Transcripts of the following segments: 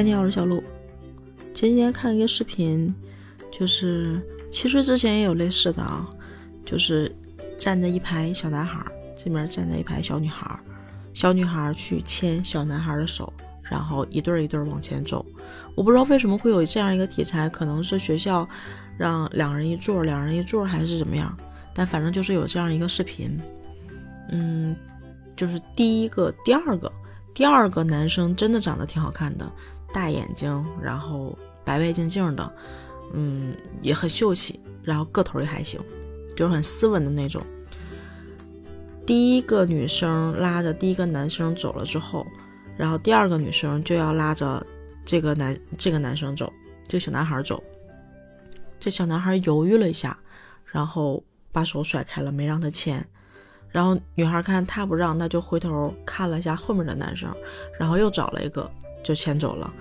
嗨，你好，我是小鹿。前几天看一个视频，就是其实之前也有类似的啊，就是站着一排小男孩，这边站着一排小女孩，小女孩去牵小男孩的手，然后一对儿一对儿往前走。我不知道为什么会有这样一个题材，可能是学校让两人一座，两人一座还是怎么样，但反正就是有这样一个视频。嗯，就是第一个、第二个。第二个男生真的长得挺好看的，大眼睛，然后白白净净的，嗯，也很秀气，然后个头也还行，就是很斯文的那种。第一个女生拉着第一个男生走了之后，然后第二个女生就要拉着这个男这个男生走，这个小男孩走。这小男孩犹豫了一下，然后把手甩开了，没让他牵。然后女孩看他不让，那就回头看了一下后面的男生，然后又找了一个就牵走了。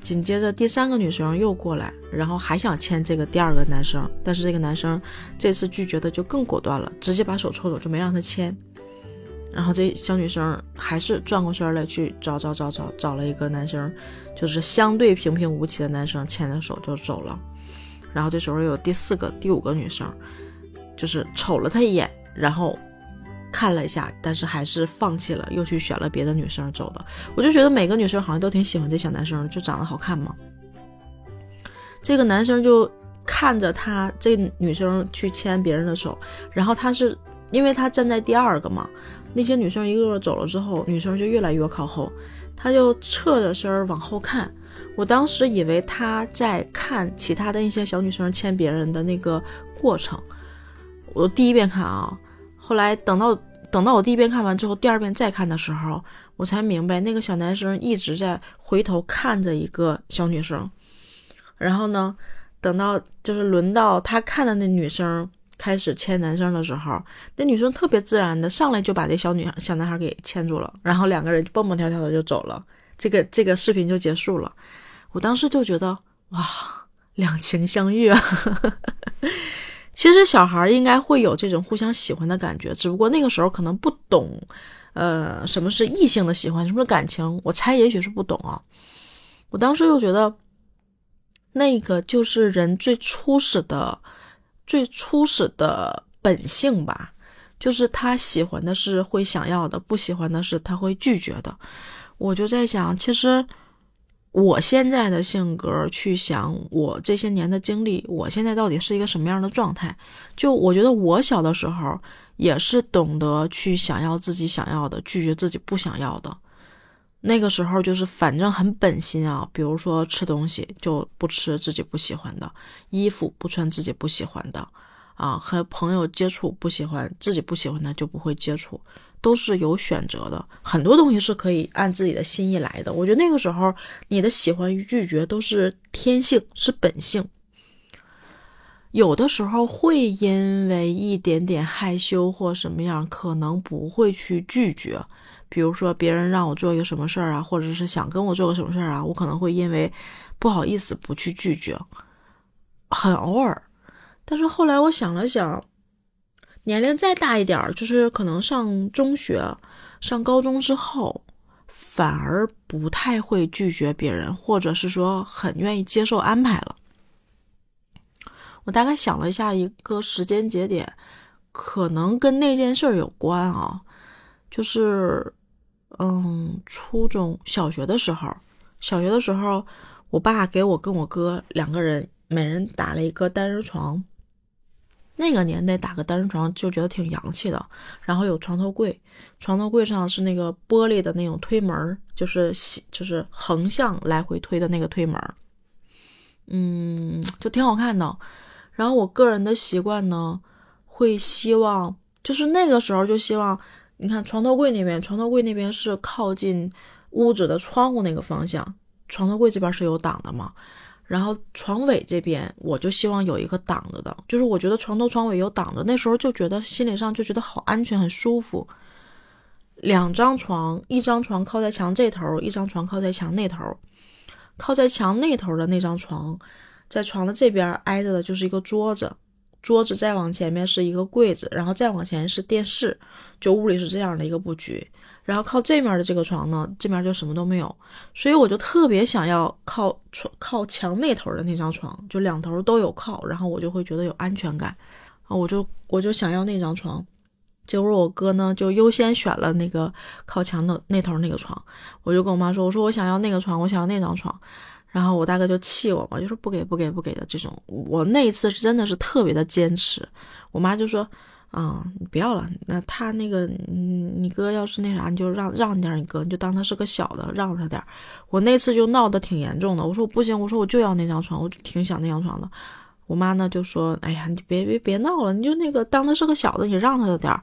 紧接着第三个女生又过来，然后还想牵这个第二个男生，但是这个男生这次拒绝的就更果断了，直接把手抽走，就没让他牵。然后这小女生还是转过身来去找找找找找了一个男生，就是相对平平无奇的男生，牵着手就走了。然后这时候有第四个、第五个女生，就是瞅了他一眼，然后。看了一下，但是还是放弃了，又去选了别的女生走的。我就觉得每个女生好像都挺喜欢这小男生，就长得好看嘛。这个男生就看着他这女生去牵别人的手，然后他是因为他站在第二个嘛，那些女生一个个走了之后，女生就越来越靠后，他就侧着身往后看。我当时以为他在看其他的一些小女生牵别人的那个过程。我第一遍看啊。后来等到等到我第一遍看完之后，第二遍再看的时候，我才明白那个小男生一直在回头看着一个小女生。然后呢，等到就是轮到他看的那女生开始牵男生的时候，那女生特别自然的上来就把这小女小男孩给牵住了，然后两个人蹦蹦跳跳的就走了。这个这个视频就结束了。我当时就觉得哇，两情相悦啊。其实小孩应该会有这种互相喜欢的感觉，只不过那个时候可能不懂，呃，什么是异性的喜欢，什么是感情。我猜也许是不懂啊。我当时就觉得，那个就是人最初始的、最初始的本性吧，就是他喜欢的是会想要的，不喜欢的是他会拒绝的。我就在想，其实。我现在的性格去想我这些年的经历，我现在到底是一个什么样的状态？就我觉得我小的时候也是懂得去想要自己想要的，拒绝自己不想要的。那个时候就是反正很本心啊，比如说吃东西就不吃自己不喜欢的，衣服不穿自己不喜欢的，啊，和朋友接触不喜欢自己不喜欢的就不会接触。都是有选择的，很多东西是可以按自己的心意来的。我觉得那个时候，你的喜欢与拒绝都是天性，是本性。有的时候会因为一点点害羞或什么样，可能不会去拒绝。比如说别人让我做一个什么事儿啊，或者是想跟我做个什么事儿啊，我可能会因为不好意思不去拒绝，很偶尔。但是后来我想了想。年龄再大一点儿，就是可能上中学、上高中之后，反而不太会拒绝别人，或者是说很愿意接受安排了。我大概想了一下，一个时间节点，可能跟那件事儿有关啊，就是，嗯，初中小学的时候，小学的时候，我爸给我跟我哥两个人，每人打了一个单人床。那个年代打个单人床就觉得挺洋气的，然后有床头柜，床头柜上是那个玻璃的那种推门，就是就是横向来回推的那个推门，嗯，就挺好看的。然后我个人的习惯呢，会希望就是那个时候就希望，你看床头柜那边，床头柜那边是靠近屋子的窗户那个方向，床头柜这边是有挡的嘛。然后床尾这边，我就希望有一个挡着的，就是我觉得床头床尾有挡着，那时候就觉得心理上就觉得好安全，很舒服。两张床，一张床靠在墙这头，一张床靠在墙那头。靠在墙那头的那张床，在床的这边挨着的就是一个桌子，桌子再往前面是一个柜子，然后再往前是电视，就屋里是这样的一个布局。然后靠这面的这个床呢，这面就什么都没有，所以我就特别想要靠床靠墙那头的那张床，就两头都有靠，然后我就会觉得有安全感啊，我就我就想要那张床。结果我哥呢就优先选了那个靠墙的那头那个床，我就跟我妈说，我说我想要那个床，我想要那张床。然后我大哥就气我嘛，就说不给不给不给的这种。我那一次是真的是特别的坚持。我妈就说，啊，你不要了。那他那个，嗯，你哥要是那啥，你就让让点你哥，你就当他是个小的，让他点。我那次就闹得挺严重的。我说我不行，我说我就要那张床，我就挺想那张床的。我妈呢就说，哎呀，你别别别闹了，你就那个当他是个小的，你让他的点儿。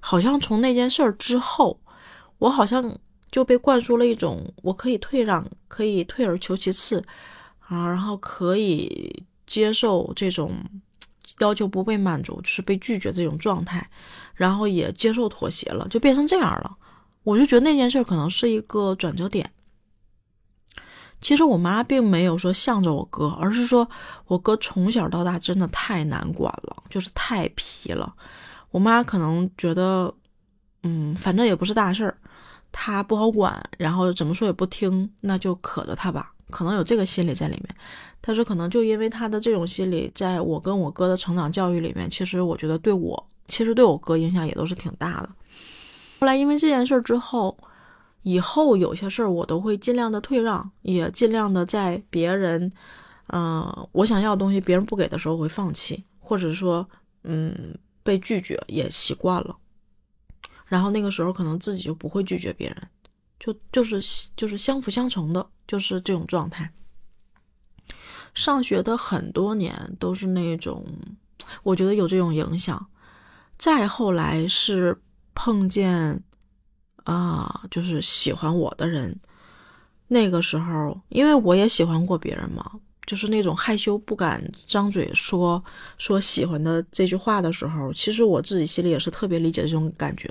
好像从那件事儿之后，我好像。就被灌输了一种我可以退让，可以退而求其次，啊，然后可以接受这种要求不被满足，就是被拒绝这种状态，然后也接受妥协了，就变成这样了。我就觉得那件事可能是一个转折点。其实我妈并没有说向着我哥，而是说我哥从小到大真的太难管了，就是太皮了。我妈可能觉得，嗯，反正也不是大事儿。他不好管，然后怎么说也不听，那就可着他吧，可能有这个心理在里面。但是可能就因为他的这种心理，在我跟我哥的成长教育里面，其实我觉得对我，其实对我哥影响也都是挺大的。后来因为这件事之后，以后有些事儿我都会尽量的退让，也尽量的在别人，嗯，我想要的东西别人不给的时候会放弃，或者说，嗯，被拒绝也习惯了。然后那个时候可能自己就不会拒绝别人，就就是就是相辅相成的，就是这种状态。上学的很多年都是那种，我觉得有这种影响。再后来是碰见啊，就是喜欢我的人，那个时候因为我也喜欢过别人嘛。就是那种害羞不敢张嘴说说喜欢的这句话的时候，其实我自己心里也是特别理解这种感觉。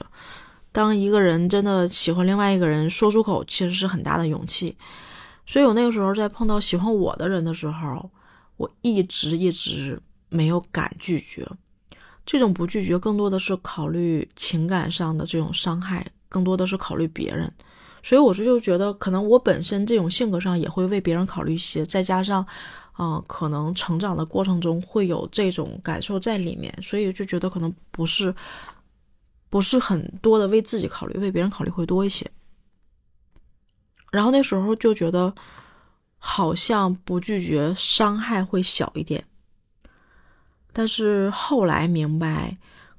当一个人真的喜欢另外一个人，说出口其实是很大的勇气。所以我那个时候在碰到喜欢我的人的时候，我一直一直没有敢拒绝。这种不拒绝，更多的是考虑情感上的这种伤害，更多的是考虑别人。所以我是就觉得，可能我本身这种性格上也会为别人考虑一些，再加上，啊，可能成长的过程中会有这种感受在里面，所以就觉得可能不是，不是很多的为自己考虑，为别人考虑会多一些。然后那时候就觉得，好像不拒绝伤害会小一点，但是后来明白。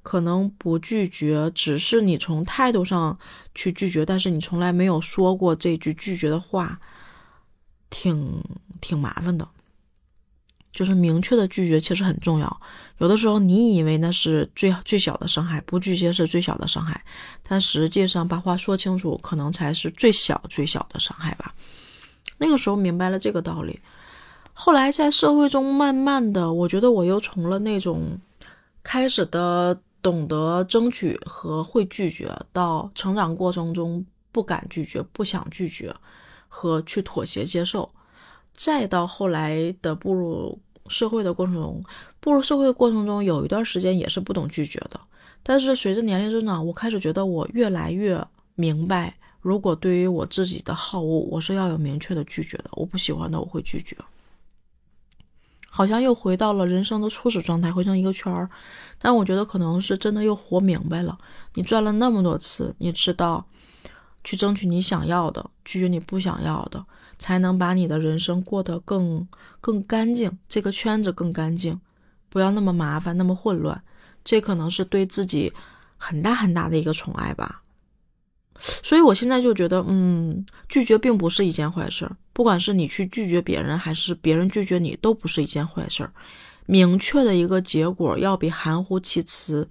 可能不拒绝，只是你从态度上去拒绝，但是你从来没有说过这句拒绝的话，挺挺麻烦的。就是明确的拒绝其实很重要。有的时候你以为那是最最小的伤害，不拒绝是最小的伤害，但实际上把话说清楚，可能才是最小最小的伤害吧。那个时候明白了这个道理，后来在社会中慢慢的，我觉得我又从了那种开始的。懂得争取和会拒绝，到成长过程中不敢拒绝、不想拒绝和去妥协接受，再到后来的步入社会的过程中，步入社会的过程中有一段时间也是不懂拒绝的。但是随着年龄增长，我开始觉得我越来越明白，如果对于我自己的好恶，我是要有明确的拒绝的。我不喜欢的，我会拒绝。好像又回到了人生的初始状态，回成一个圈儿。但我觉得可能是真的又活明白了。你转了那么多次，你知道，去争取你想要的，拒绝你不想要的，才能把你的人生过得更更干净，这个圈子更干净，不要那么麻烦，那么混乱。这可能是对自己很大很大的一个宠爱吧。所以，我现在就觉得，嗯，拒绝并不是一件坏事儿。不管是你去拒绝别人，还是别人拒绝你，都不是一件坏事儿。明确的一个结果，要比含糊其辞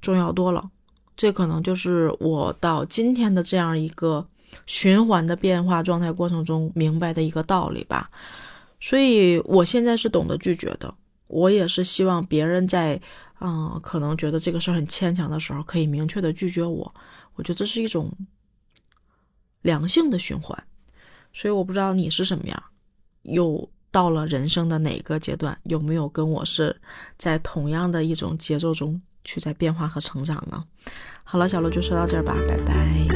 重要多了。这可能就是我到今天的这样一个循环的变化状态过程中明白的一个道理吧。所以，我现在是懂得拒绝的。我也是希望别人在，嗯，可能觉得这个事儿很牵强的时候，可以明确的拒绝我。我觉得这是一种良性的循环，所以我不知道你是什么样，又到了人生的哪个阶段，有没有跟我是在同样的一种节奏中去在变化和成长呢？好了，小罗就说到这儿吧，拜拜。